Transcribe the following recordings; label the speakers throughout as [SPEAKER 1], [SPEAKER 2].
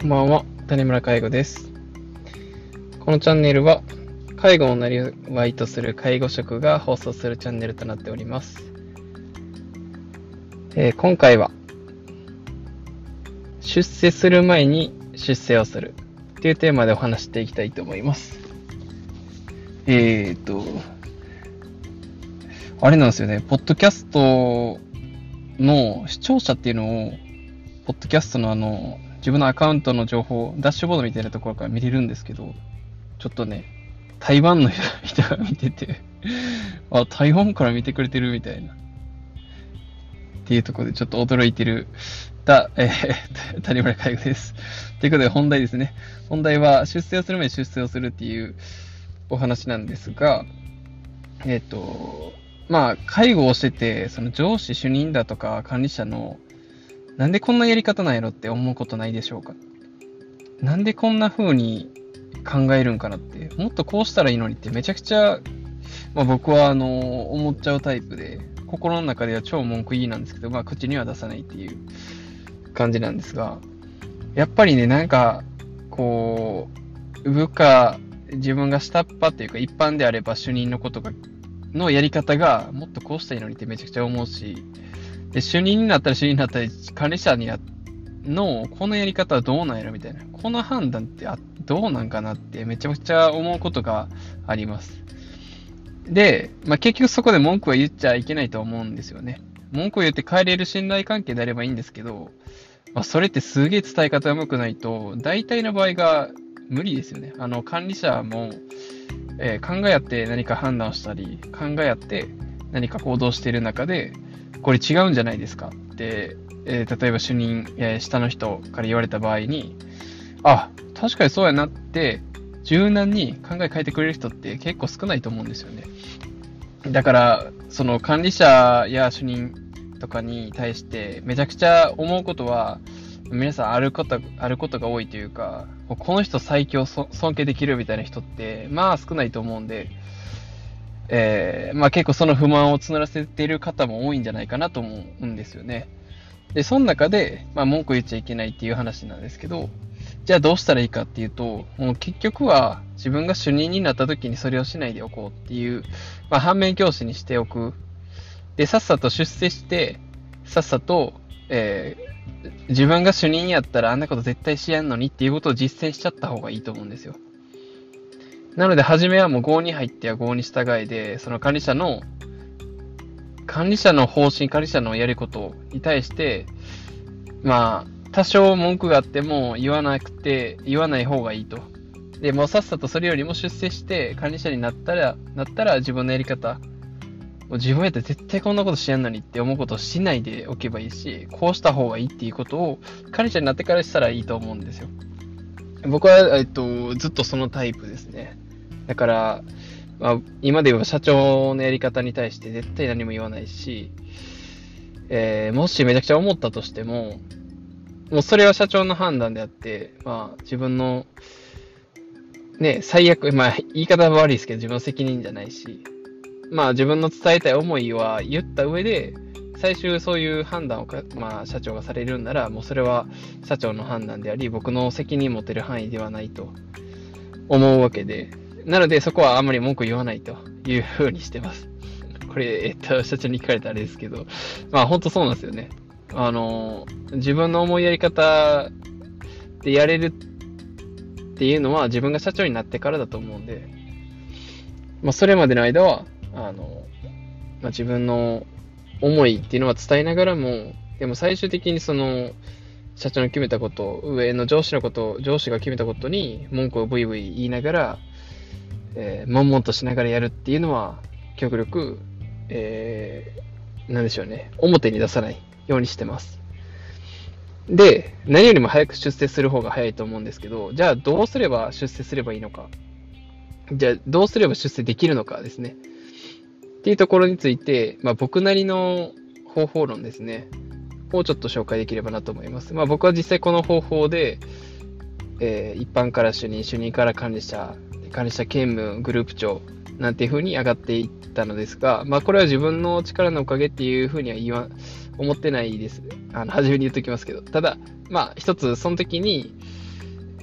[SPEAKER 1] こんばんは、谷村介護です。このチャンネルは、介護をなりわいとする介護職が放送するチャンネルとなっております。えー、今回は、出世する前に出世をするというテーマでお話していきたいと思います。えーと、あれなんですよね、ポッドキャストの視聴者っていうのを、ポッドキャストのあの、自分のアカウントの情報、ダッシュボードみたいなところから見れるんですけど、ちょっとね、台湾の人が見てて あ、台湾から見てくれてるみたいな。っていうところでちょっと驚いてる、だ、えー、谷村海護です。ということで本題ですね。本題は出世をする前に出世をするっていうお話なんですが、えっ、ー、と、まあ、介護をしてて、その上司、主任だとか管理者のなんでこんなやり方なんやろって思うことないでしょうか？なんでこんな風に考えるんかなって、もっとこうしたらいいのにってめちゃくちゃ、まあ、僕はあの、思っちゃうタイプで、心の中では超文句いいなんですけど、まあ口には出さないっていう感じなんですが、やっぱりね、なんか、こう、部下、自分が下っ端っていうか一般であれば主任のことが、のやり方がもっとこうしたらいいのにってめちゃくちゃ思うし、で、主任になったら主任になったり、管理者にやの、このやり方はどうなんやろみたいな。この判断ってあどうなんかなってめちゃくちゃ思うことがあります。で、まあ、結局そこで文句は言っちゃいけないと思うんですよね。文句を言って帰れる信頼関係であればいいんですけど、まあ、それってすげえ伝え方が上手くないと、大体の場合が無理ですよね。あの、管理者も、えー、考え合って何か判断をしたり、考え合って何か行動している中で、これ違うんじゃないですか？って、えー、例えば主任、えー、下の人から言われた場合に、あ、確かにそうやなって、柔軟に考え変えてくれる人って結構少ないと思うんですよね。だから、その管理者や主任とかに対してめちゃくちゃ思うことは、皆さんあること、あることが多いというか、この人最強尊敬できるみたいな人って、まあ少ないと思うんで、えー、まあ結構その不満を募らせている方も多いんじゃないかなと思うんですよね。で、その中で、まあ文句言っちゃいけないっていう話なんですけど、じゃあどうしたらいいかっていうと、もう結局は自分が主任になった時にそれをしないでおこうっていう、まあ反面教師にしておく。で、さっさと出世して、さっさと、えー、自分が主任やったらあんなこと絶対しやんのにっていうことを実践しちゃった方がいいと思うんですよ。なので、初めはもう5に入っては5に従いで、その管理者の、管理者の方針、管理者のやることに対して、まあ、多少文句があっても言わなくて、言わない方がいいと。で、もうさっさとそれよりも出世して管理者になったら、なったら自分のやり方、自分やったら絶対こんなことしやんのにって思うことをしないでおけばいいし、こうした方がいいっていうことを管理者になってからしたらいいと思うんですよ。僕は、えっと、ずっとそのタイプですね。だから、まあ、今で言えば社長のやり方に対して絶対何も言わないし、えー、もしめちゃくちゃ思ったとしても、もうそれは社長の判断であって、まあ自分の、ね、最悪、まあ言い方は悪いですけど自分の責任じゃないし、まあ自分の伝えたい思いは言った上で、最終そういう判断をか、まあ、社長がされるんなら、もうそれは社長の判断であり、僕の責任持てる範囲ではないと思うわけで、なので、そこはあんまり文句言わないというふうにしてます。これ、えっと、社長に聞かれたあれですけど、まあ、ほんとそうなんですよね。あの、自分の思いやり方でやれるっていうのは自分が社長になってからだと思うんで、まあ、それまでの間は、あの、まあ、自分の思いっていうのは伝えながらも、でも最終的にその、社長の決めたこと、上の上司のこと、上司が決めたことに文句をブイブイ言いながら、えー、悶々としながらやるっていうのは、極力、えー、なんでしょうね、表に出さないようにしてます。で、何よりも早く出世する方が早いと思うんですけど、じゃあどうすれば出世すればいいのか。じゃあどうすれば出世できるのかですね。っていうところについて、まあ僕なりの方法論ですね。をちょっと紹介できればなと思います。まあ僕は実際この方法で、えー、一般から主任、主任から管理者、管理者兼務グループ長なんていう風に上がっていったのですが、まあこれは自分の力のおかげっていう風には言わ、思ってないです。あの、初めに言っときますけど。ただ、まあ一つその時に、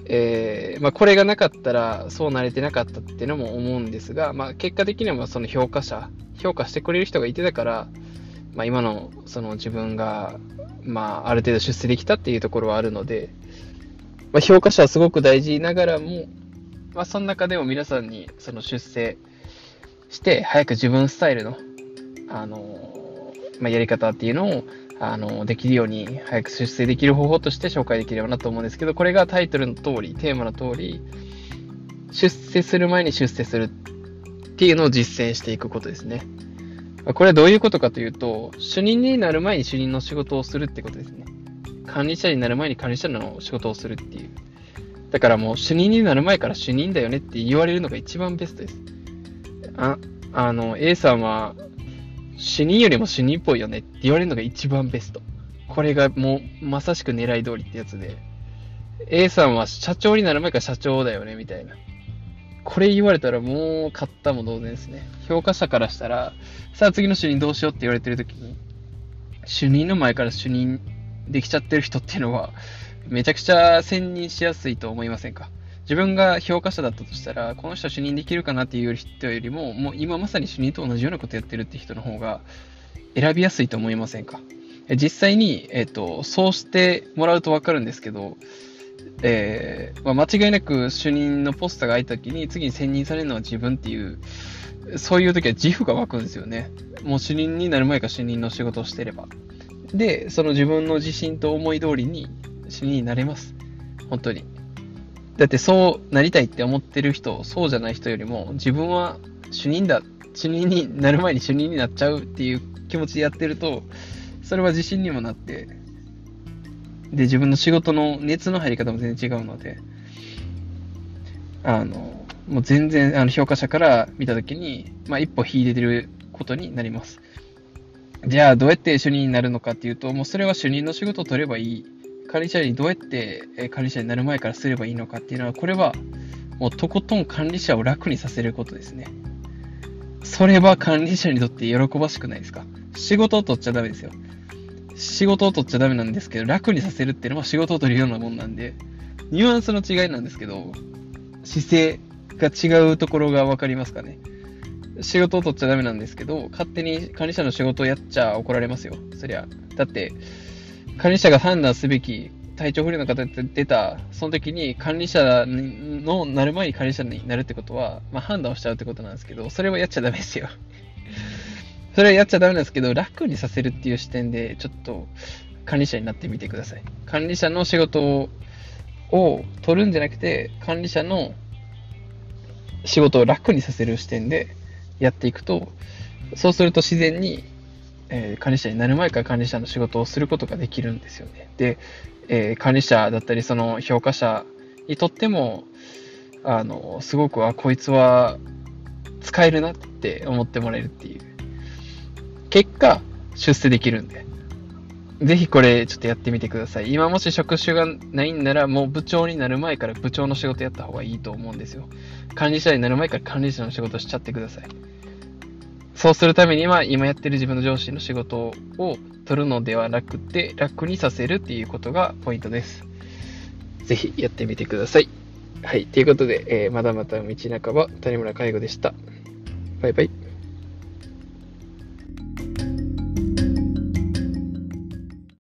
[SPEAKER 1] えー、まあ、これがなかったらそうなれてなかったっていうのも思うんですが、まあ、結果的にはその評価者、評価してくれる人がいてたから、まあ、今のその自分が、まあ、ある程度出世できたっていうところはあるので、まあ、評価者はすごく大事ながらも、まあ、その中でも皆さんにその出世して、早く自分スタイルの、あのまあ、やり方っていうのをあの、できるように、早く出世できる方法として紹介できればなと思うんですけど、これがタイトルの通り、テーマの通り、出世する前に出世するっていうのを実践していくことですね。これはどういうことかというと、主任になる前に主任の仕事をするってことですね。管理者になる前に管理者の仕事をするっていう。だからもう主任になる前から主任だよねって言われるのが一番ベストです。あ、あの、A さんは主任よりも主任っぽいよねって言われるのが一番ベスト。これがもうまさしく狙い通りってやつで、A さんは社長になる前から社長だよねみたいな。これ言われたらもう買ったも同然ですね。評価者からしたら、さあ次の主任どうしようって言われてる時に、主任の前から主任できちゃってる人っていうのは、めちゃくちゃ選任しやすいと思いませんか？自分が評価者だったとしたら、この人は主任できるかなっていう人よりも、もう今まさに主任と同じようなことやってるって人の方が選びやすいと思いませんか？実際に、えっ、ー、と、そうしてもらうとわかるんですけど、えー、まあ、間違いなく主任のポスターが空いた時に次に選任されるのは自分っていう、そういう時は自負が湧くんですよね。もう主任になる前から主任の仕事をしてれば。で、その自分の自信と思い通りに主任になれます。本当に。だってそうなりたいって思ってる人、そうじゃない人よりも、自分は主任だ、主任になる前に主任になっちゃうっていう気持ちでやってると、それは自信にもなって、で、自分の仕事の熱の入り方も全然違うので、あの、もう全然、あの、評価者から見たときに、まあ、一歩引いてることになります。じゃあ、どうやって主任になるのかっていうと、もうそれは主任の仕事を取ればいい管理者にどうやって管理者になる前からすればいいのかっていうのは、これはもうとことん管理者を楽にさせることですね。それは管理者にとって喜ばしくないですか？仕事を取っちゃダメですよ。仕事を取っちゃダメなんですけど、楽にさせるっていうのは仕事を取るようなもんなんで、ニュアンスの違いなんですけど、姿勢が違うところがわかりますかね？仕事を取っちゃダメなんですけど、勝手に管理者の仕事をやっちゃ怒られますよ。そりゃ。だって、管理者が判断すべき体調不良の方って出た、その時に管理者のなる前に管理者になるってことは、まあ、判断をしちゃうってことなんですけど、それはやっちゃダメですよ。それはやっちゃダメなんですけど、楽にさせるっていう視点で、ちょっと管理者になってみてください。管理者の仕事を取るんじゃなくて、管理者の仕事を楽にさせる視点でやっていくと、そうすると自然にえー、管理者になる前から管理者の仕事をすることができるんですよね。で、えー、管理者だったり、その評価者にとっても、あの、すごく、あ、こいつは使えるなって思ってもらえるっていう。結果、出世できるんで。ぜひこれちょっとやってみてください。今もし職種がないんならもう部長になる前から部長の仕事やった方がいいと思うんですよ。管理者になる前から管理者の仕事しちゃってください。そうするためには、今やってる自分の上司の仕事を取るのではなくて、楽にさせるっていうことがポイントです。ぜひやってみてください。はい。ということで、えー、まだまだ道半ば、谷村介護でした。バイバイ。